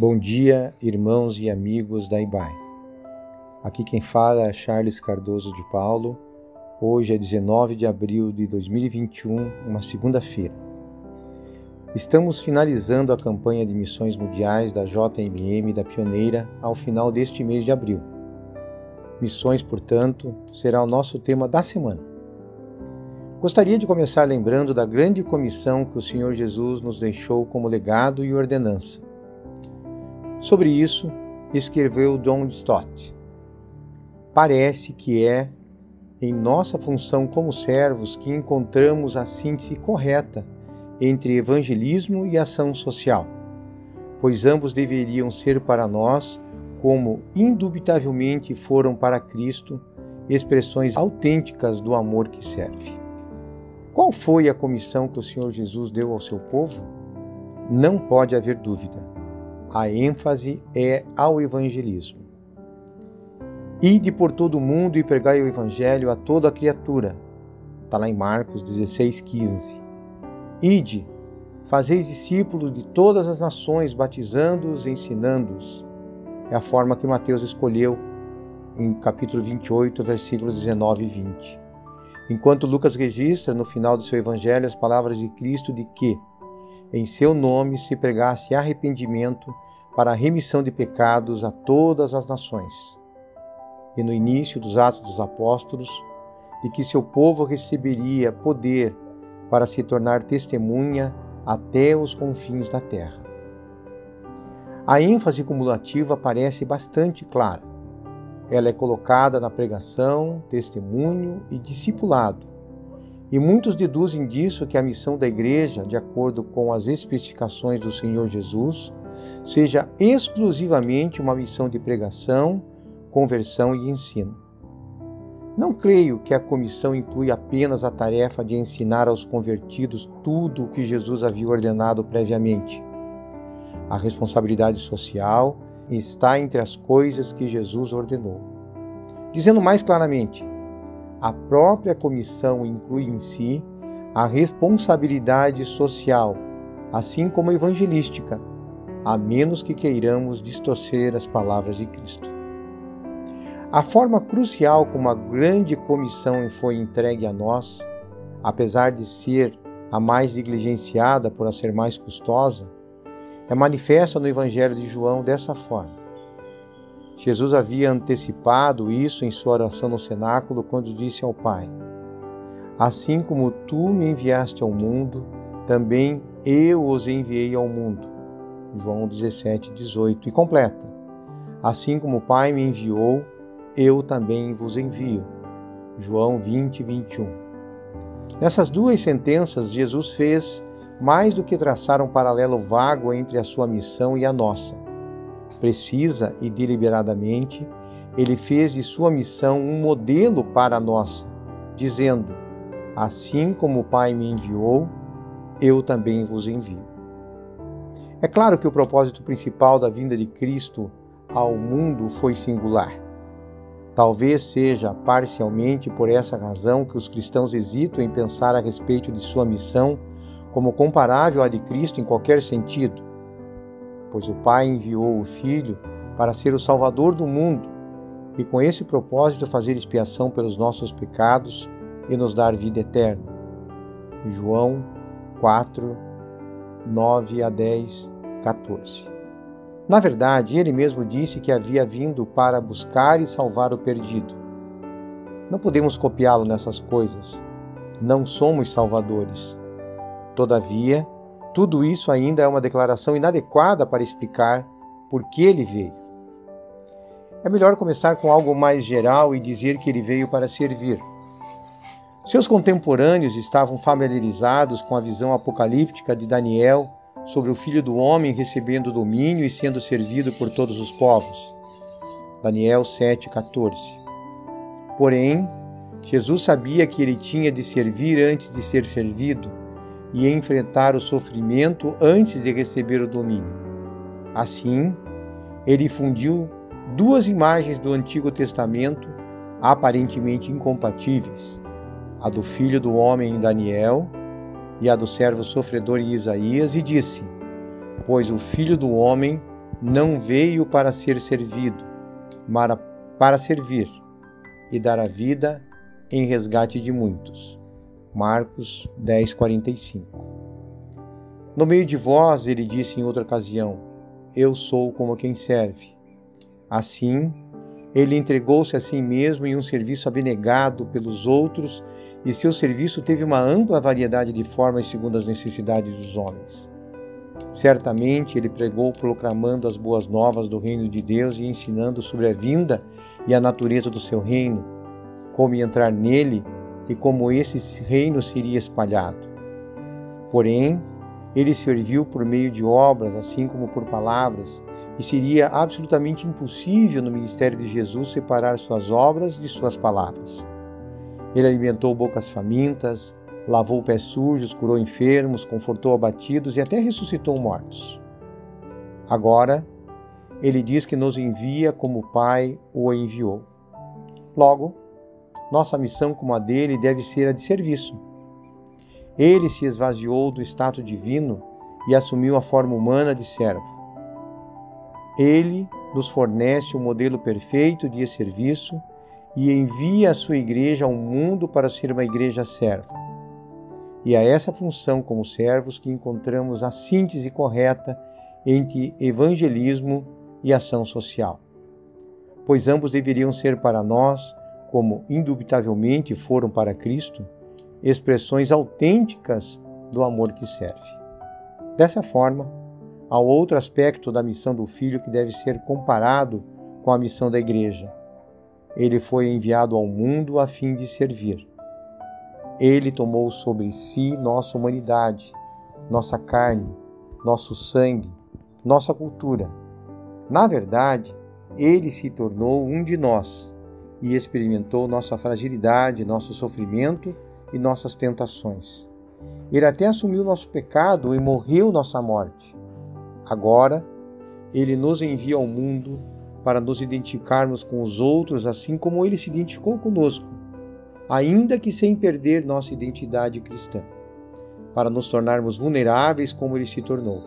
Bom dia, irmãos e amigos da IBAI. Aqui quem fala é Charles Cardoso de Paulo. Hoje é 19 de abril de 2021, uma segunda-feira. Estamos finalizando a campanha de missões mundiais da JMM da Pioneira ao final deste mês de abril. Missões, portanto, será o nosso tema da semana. Gostaria de começar lembrando da grande comissão que o Senhor Jesus nos deixou como legado e ordenança Sobre isso, escreveu John Stott. Parece que é em nossa função como servos que encontramos a síntese correta entre evangelismo e ação social, pois ambos deveriam ser para nós, como indubitavelmente foram para Cristo, expressões autênticas do amor que serve. Qual foi a comissão que o Senhor Jesus deu ao seu povo? Não pode haver dúvida a ênfase é ao evangelismo. Ide por todo o mundo e pregai o evangelho a toda criatura. Está lá em Marcos 16, 15. Ide, fazeis discípulos de todas as nações, batizando-os e ensinando-os. É a forma que Mateus escolheu em capítulo 28, versículos 19 e 20. Enquanto Lucas registra no final do seu evangelho as palavras de Cristo de que em seu nome se pregasse arrependimento para a remissão de pecados a todas as nações. E no início dos Atos dos Apóstolos, de que seu povo receberia poder para se tornar testemunha até os confins da terra. A ênfase cumulativa parece bastante clara. Ela é colocada na pregação, testemunho e discipulado, e muitos deduzem disso que a missão da igreja, de acordo com as especificações do Senhor Jesus, seja exclusivamente uma missão de pregação, conversão e ensino. Não creio que a comissão inclui apenas a tarefa de ensinar aos convertidos tudo o que Jesus havia ordenado previamente. A responsabilidade social está entre as coisas que Jesus ordenou. Dizendo mais claramente, a própria comissão inclui em si a responsabilidade social, assim como evangelística, a menos que queiramos distorcer as palavras de Cristo. A forma crucial como a grande comissão foi entregue a nós, apesar de ser a mais negligenciada por a ser mais custosa, é manifesta no Evangelho de João dessa forma. Jesus havia antecipado isso em sua oração no cenáculo quando disse ao Pai: Assim como tu me enviaste ao mundo, também eu os enviei ao mundo. João 17, 18 e completa: Assim como o Pai me enviou, eu também vos envio. João 20, 21. Nessas duas sentenças, Jesus fez mais do que traçar um paralelo vago entre a sua missão e a nossa precisa e deliberadamente, ele fez de sua missão um modelo para a nossa, dizendo: Assim como o Pai me enviou, eu também vos envio. É claro que o propósito principal da vinda de Cristo ao mundo foi singular. Talvez seja parcialmente por essa razão que os cristãos hesitam em pensar a respeito de sua missão como comparável à de Cristo em qualquer sentido pois o Pai enviou o Filho para ser o Salvador do mundo e com esse propósito fazer expiação pelos nossos pecados e nos dar vida eterna. João 4, 9 a 10, 14. Na verdade, ele mesmo disse que havia vindo para buscar e salvar o perdido. Não podemos copiá-lo nessas coisas. Não somos salvadores. Todavia, tudo isso ainda é uma declaração inadequada para explicar por que ele veio. É melhor começar com algo mais geral e dizer que ele veio para servir. Seus contemporâneos estavam familiarizados com a visão apocalíptica de Daniel sobre o Filho do Homem recebendo domínio e sendo servido por todos os povos. Daniel 7,14. Porém, Jesus sabia que ele tinha de servir antes de ser servido e enfrentar o sofrimento antes de receber o domínio. Assim, ele fundiu duas imagens do Antigo Testamento aparentemente incompatíveis: a do filho do homem em Daniel e a do servo sofredor em Isaías, e disse: Pois o filho do homem não veio para ser servido, mas para servir e dar a vida em resgate de muitos. Marcos 10:45. No meio de vós, ele disse em outra ocasião: Eu sou como quem serve. Assim, ele entregou-se a si mesmo em um serviço abnegado pelos outros, e seu serviço teve uma ampla variedade de formas segundo as necessidades dos homens. Certamente ele pregou proclamando as boas novas do reino de Deus e ensinando sobre a vinda e a natureza do seu reino, como entrar nele e como esse reino seria espalhado. Porém, ele serviu por meio de obras, assim como por palavras, e seria absolutamente impossível no ministério de Jesus separar suas obras de suas palavras. Ele alimentou bocas famintas, lavou pés sujos, curou enfermos, confortou abatidos e até ressuscitou mortos. Agora, ele diz que nos envia como o Pai o enviou. Logo, nossa missão como a dele deve ser a de serviço. Ele se esvaziou do status divino e assumiu a forma humana de servo. Ele nos fornece o um modelo perfeito de serviço e envia a sua igreja ao mundo para ser uma igreja serva. E é essa função como servos que encontramos a síntese correta entre evangelismo e ação social. Pois ambos deveriam ser para nós, como indubitavelmente foram para Cristo, expressões autênticas do amor que serve. Dessa forma, há outro aspecto da missão do Filho que deve ser comparado com a missão da Igreja. Ele foi enviado ao mundo a fim de servir. Ele tomou sobre si nossa humanidade, nossa carne, nosso sangue, nossa cultura. Na verdade, ele se tornou um de nós e experimentou nossa fragilidade, nosso sofrimento e nossas tentações. Ele até assumiu nosso pecado e morreu nossa morte. Agora, ele nos envia ao mundo para nos identificarmos com os outros assim como ele se identificou conosco ainda que sem perder nossa identidade cristã, para nos tornarmos vulneráveis como ele se tornou.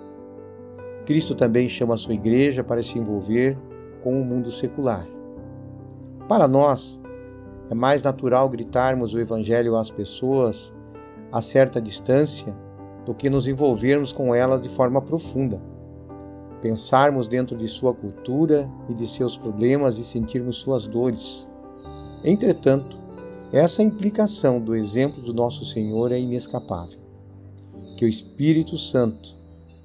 Cristo também chama a sua igreja para se envolver com o mundo secular. Para nós, é mais natural gritarmos o evangelho às pessoas a certa distância do que nos envolvermos com elas de forma profunda. Pensarmos dentro de sua cultura e de seus problemas e sentirmos suas dores. Entretanto, essa implicação do exemplo do nosso Senhor é inescapável. Que o Espírito Santo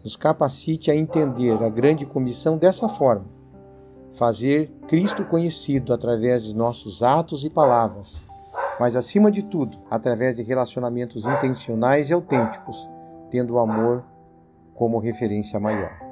nos capacite a entender a grande comissão dessa forma, fazer Cristo conhecido através de nossos atos e palavras, mas acima de tudo, através de relacionamentos intencionais e autênticos, tendo o amor como referência maior.